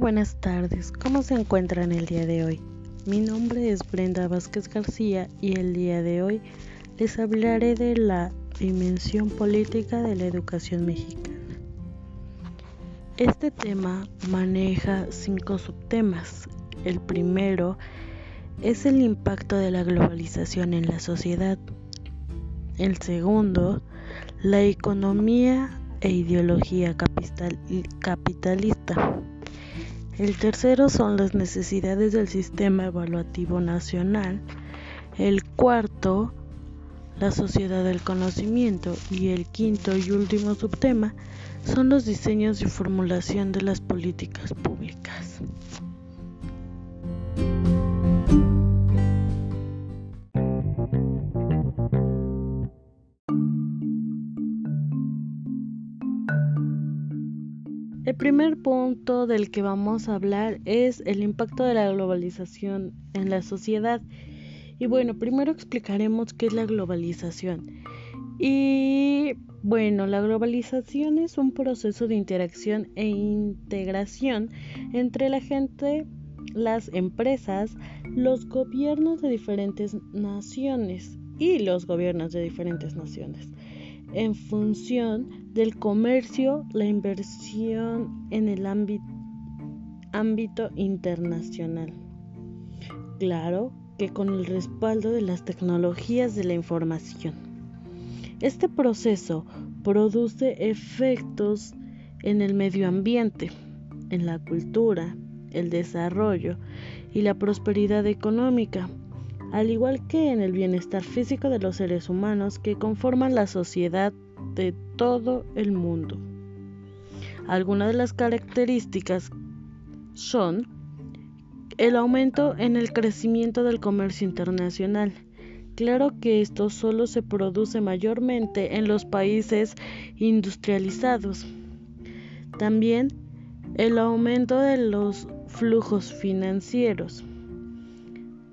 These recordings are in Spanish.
Buenas tardes. ¿Cómo se encuentran el día de hoy? Mi nombre es Brenda Vázquez García y el día de hoy les hablaré de la dimensión política de la educación mexicana. Este tema maneja cinco subtemas. El primero es el impacto de la globalización en la sociedad. El segundo, la economía e ideología capitalista. El tercero son las necesidades del sistema evaluativo nacional. El cuarto, la sociedad del conocimiento. Y el quinto y último subtema son los diseños y formulación de las políticas públicas. El primer punto del que vamos a hablar es el impacto de la globalización en la sociedad. Y bueno, primero explicaremos qué es la globalización. Y bueno, la globalización es un proceso de interacción e integración entre la gente, las empresas, los gobiernos de diferentes naciones y los gobiernos de diferentes naciones en función del comercio, la inversión en el ámbito, internacional. Claro que con el respaldo de las tecnologías de la información. Este proceso produce efectos en el medio ambiente, en la cultura, el desarrollo y la prosperidad económica al igual que en el bienestar físico de los seres humanos que conforman la sociedad de todo el mundo. Algunas de las características son el aumento en el crecimiento del comercio internacional. Claro que esto solo se produce mayormente en los países industrializados. También el aumento de los flujos financieros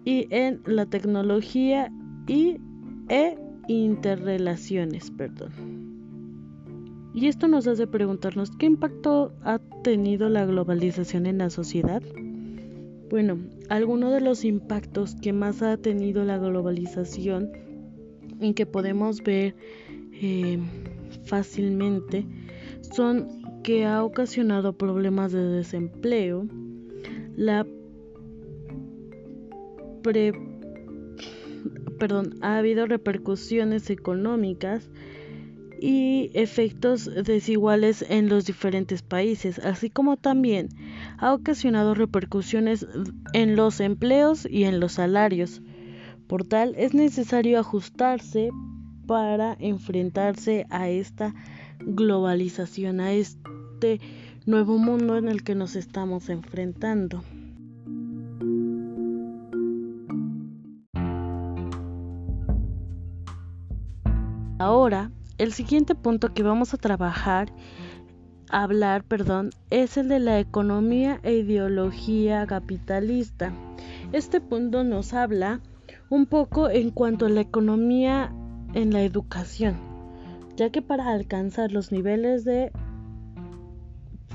y en la tecnología y e interrelaciones, perdón. Y esto nos hace preguntarnos qué impacto ha tenido la globalización en la sociedad. Bueno, algunos de los impactos que más ha tenido la globalización y que podemos ver eh, fácilmente son que ha ocasionado problemas de desempleo, la perdón, ha habido repercusiones económicas y efectos desiguales en los diferentes países, así como también ha ocasionado repercusiones en los empleos y en los salarios. Por tal, es necesario ajustarse para enfrentarse a esta globalización, a este nuevo mundo en el que nos estamos enfrentando. Ahora, el siguiente punto que vamos a trabajar, hablar, perdón, es el de la economía e ideología capitalista. Este punto nos habla un poco en cuanto a la economía en la educación, ya que para alcanzar los niveles de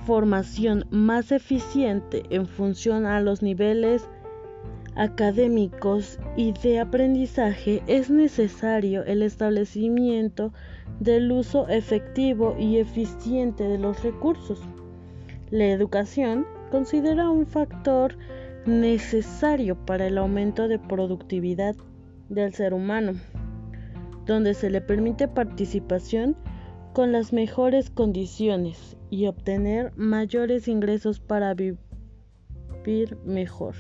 formación más eficiente en función a los niveles académicos y de aprendizaje es necesario el establecimiento del uso efectivo y eficiente de los recursos. La educación considera un factor necesario para el aumento de productividad del ser humano, donde se le permite participación con las mejores condiciones y obtener mayores ingresos para vivir mejor.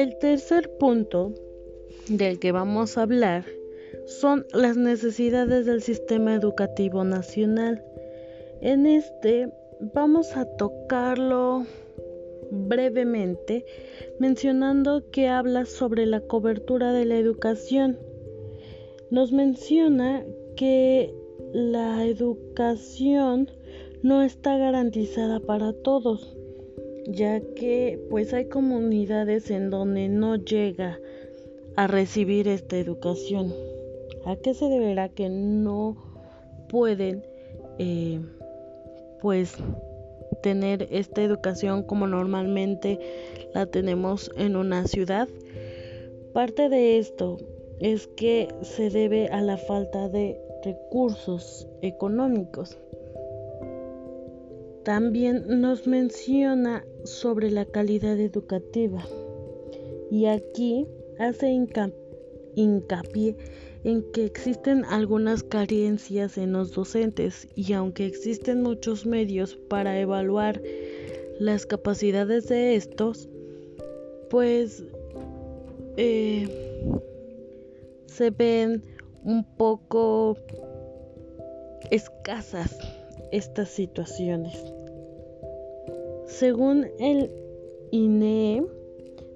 El tercer punto del que vamos a hablar son las necesidades del sistema educativo nacional. En este vamos a tocarlo brevemente mencionando que habla sobre la cobertura de la educación. Nos menciona que la educación no está garantizada para todos ya que pues hay comunidades en donde no llega a recibir esta educación. ¿A qué se deberá que no pueden eh, pues tener esta educación como normalmente la tenemos en una ciudad? Parte de esto es que se debe a la falta de recursos económicos. También nos menciona sobre la calidad educativa. Y aquí hace hincapié en que existen algunas carencias en los docentes y aunque existen muchos medios para evaluar las capacidades de estos, pues eh, se ven un poco escasas estas situaciones. Según el INE,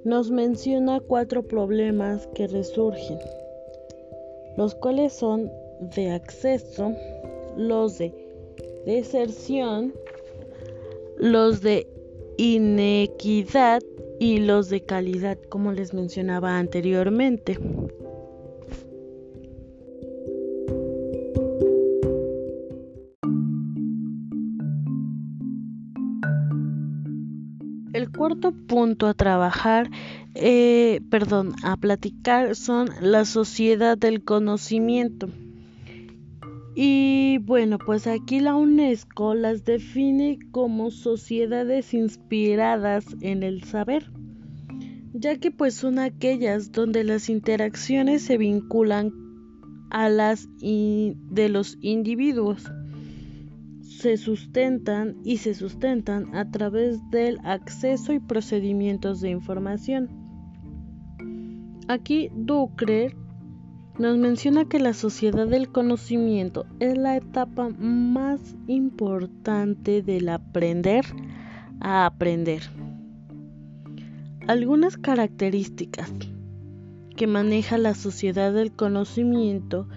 nos menciona cuatro problemas que resurgen, los cuales son de acceso, los de deserción, los de inequidad y los de calidad, como les mencionaba anteriormente. Cuarto punto a trabajar, eh, perdón, a platicar son la sociedad del conocimiento. Y bueno, pues aquí la UNESCO las define como sociedades inspiradas en el saber, ya que pues son aquellas donde las interacciones se vinculan a las de los individuos se sustentan y se sustentan a través del acceso y procedimientos de información. Aquí Ducre nos menciona que la sociedad del conocimiento es la etapa más importante del aprender a aprender. Algunas características que maneja la sociedad del conocimiento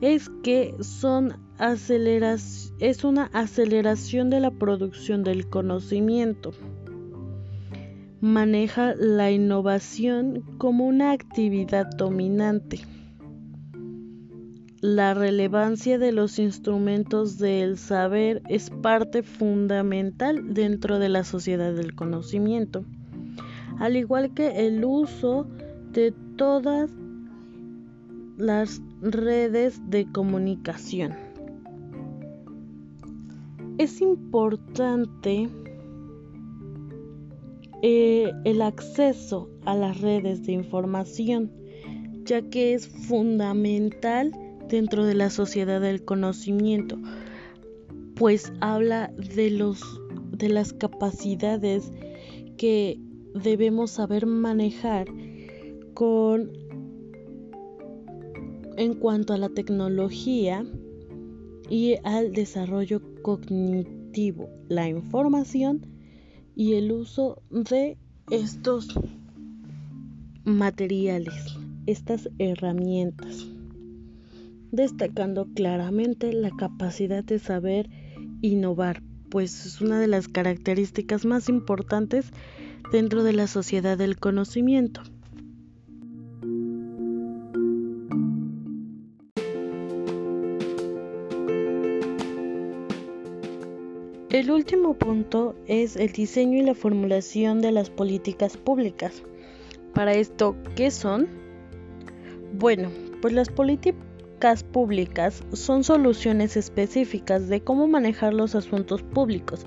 es que son es una aceleración de la producción del conocimiento. Maneja la innovación como una actividad dominante. La relevancia de los instrumentos del saber es parte fundamental dentro de la sociedad del conocimiento, al igual que el uso de todas las redes de comunicación. Es importante eh, el acceso a las redes de información, ya que es fundamental dentro de la sociedad del conocimiento, pues habla de los de las capacidades que debemos saber manejar con en cuanto a la tecnología y al desarrollo cognitivo, la información y el uso de estos materiales, estas herramientas, destacando claramente la capacidad de saber innovar, pues es una de las características más importantes dentro de la sociedad del conocimiento. Último punto es el diseño y la formulación de las políticas públicas. Para esto, ¿qué son? Bueno, pues las políticas públicas son soluciones específicas de cómo manejar los asuntos públicos,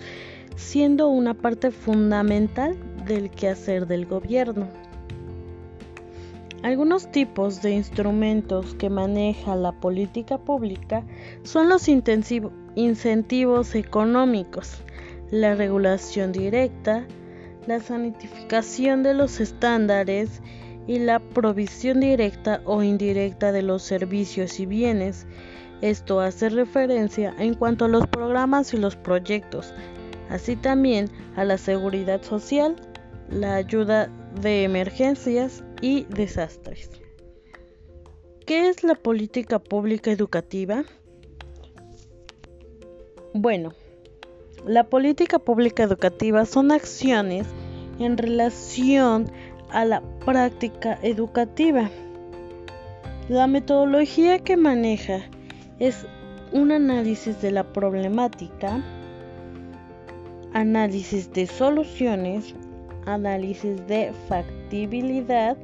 siendo una parte fundamental del quehacer del gobierno. Algunos tipos de instrumentos que maneja la política pública son los incentivos económicos, la regulación directa, la sanitificación de los estándares y la provisión directa o indirecta de los servicios y bienes. Esto hace referencia en cuanto a los programas y los proyectos, así también a la seguridad social, la ayuda de emergencias y desastres. ¿Qué es la política pública educativa? Bueno, la política pública educativa son acciones en relación a la práctica educativa La metodología que maneja es un análisis de la problemática, análisis de soluciones, análisis de factibilidad,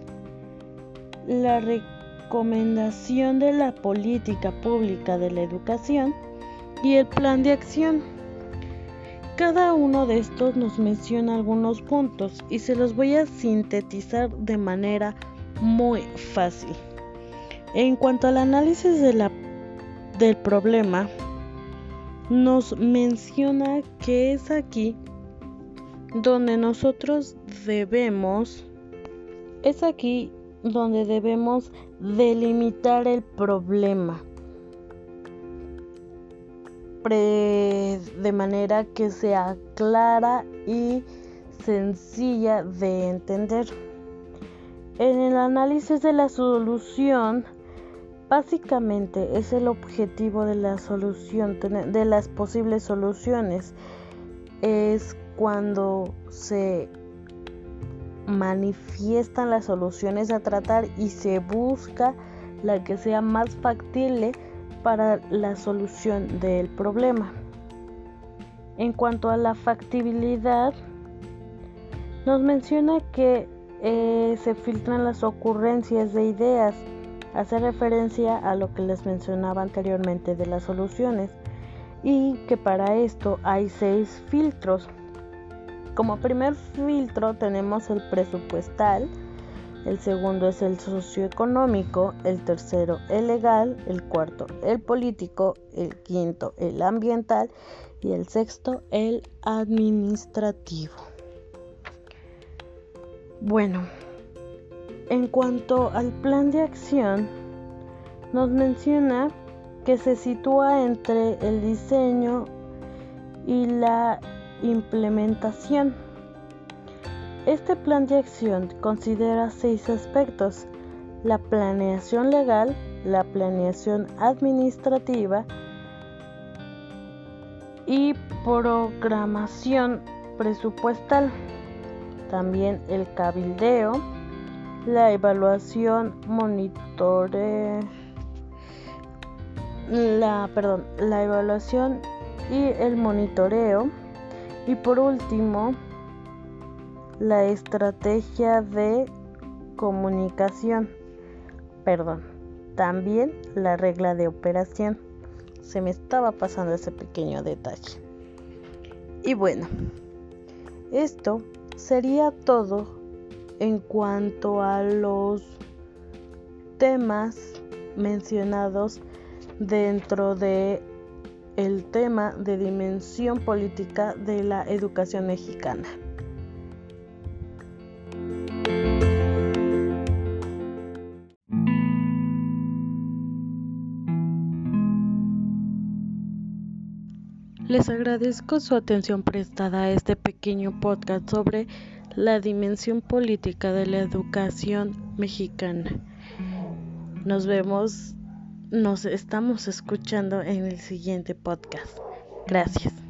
la recomendación de la política pública de la educación y el plan de acción. Cada uno de estos nos menciona algunos puntos y se los voy a sintetizar de manera muy fácil. En cuanto al análisis de la, del problema, nos menciona que es aquí donde nosotros debemos, es aquí donde debemos delimitar el problema de manera que sea clara y sencilla de entender. En el análisis de la solución, básicamente es el objetivo de la solución, de las posibles soluciones. Es cuando se manifiestan las soluciones a tratar y se busca la que sea más factible para la solución del problema. En cuanto a la factibilidad, nos menciona que eh, se filtran las ocurrencias de ideas, hace referencia a lo que les mencionaba anteriormente de las soluciones y que para esto hay seis filtros. Como primer filtro tenemos el presupuestal, el segundo es el socioeconómico, el tercero el legal, el cuarto el político, el quinto el ambiental y el sexto el administrativo. Bueno, en cuanto al plan de acción, nos menciona que se sitúa entre el diseño y la implementación. Este plan de acción considera seis aspectos, la planeación legal, la planeación administrativa y programación presupuestal. También el cabildeo, la evaluación, monitore, la, perdón, la evaluación y el monitoreo. Y por último la estrategia de comunicación, perdón, también la regla de operación. Se me estaba pasando ese pequeño detalle. Y bueno, esto sería todo en cuanto a los temas mencionados dentro de el tema de dimensión política de la educación mexicana. Les agradezco su atención prestada a este pequeño podcast sobre la dimensión política de la educación mexicana. Nos vemos, nos estamos escuchando en el siguiente podcast. Gracias.